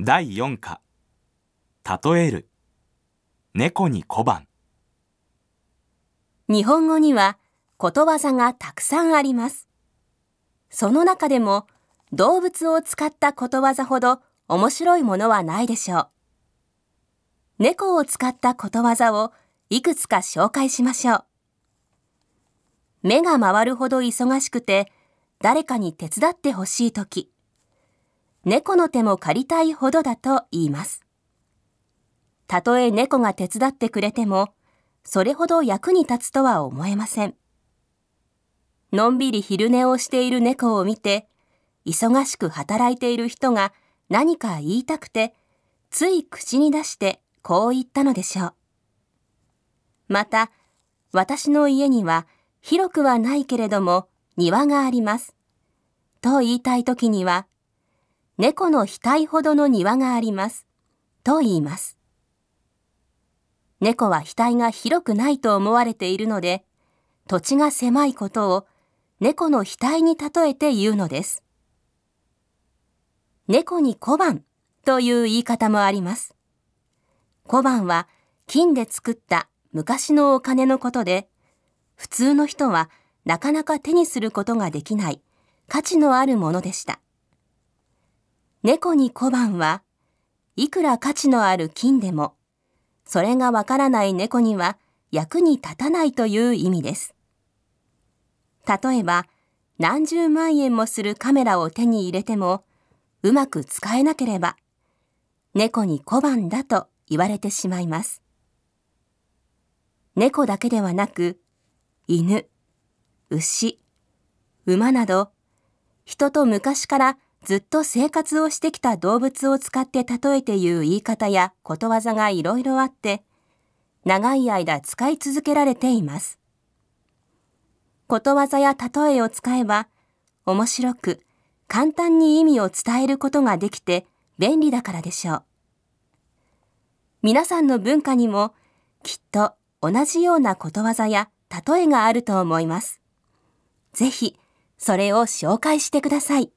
第4課例える猫に小判日本語にはことわざがたくさんあります。その中でも動物を使ったことわざほど面白いものはないでしょう。猫を使ったことわざをいくつか紹介しましょう。目が回るほど忙しくて誰かに手伝ってほしいとき、猫の手も借りたいほどだと言います。たとえ猫が手伝ってくれても、それほど役に立つとは思えません。のんびり昼寝をしている猫を見て、忙しく働いている人が何か言いたくて、つい口に出してこう言ったのでしょう。また、私の家には広くはないけれども庭があります。と言いたいときには、猫の額ほどの庭があります。と言います。猫は額が広くないと思われているので、土地が狭いことを猫の額に例えて言うのです。猫に小判という言い方もあります。小判は金で作った昔のお金のことで、普通の人はなかなか手にすることができない価値のあるものでした。猫に小判はいくら価値のある金でもそれがわからない猫には役に立たないという意味です。例えば、何十万円もするカメラを手に入れても、うまく使えなければ、猫に小判だと言われてしまいます。猫だけではなく、犬、牛、馬など、人と昔からずっと生活をしてきた動物を使って例えて言う言い方やことわざがいろいろあって、長い間使い続けられています。ことわざや例えを使えば、面白く簡単に意味を伝えることができて便利だからでしょう。皆さんの文化にもきっと同じようなことわざや例えがあると思います。ぜひ、それを紹介してください。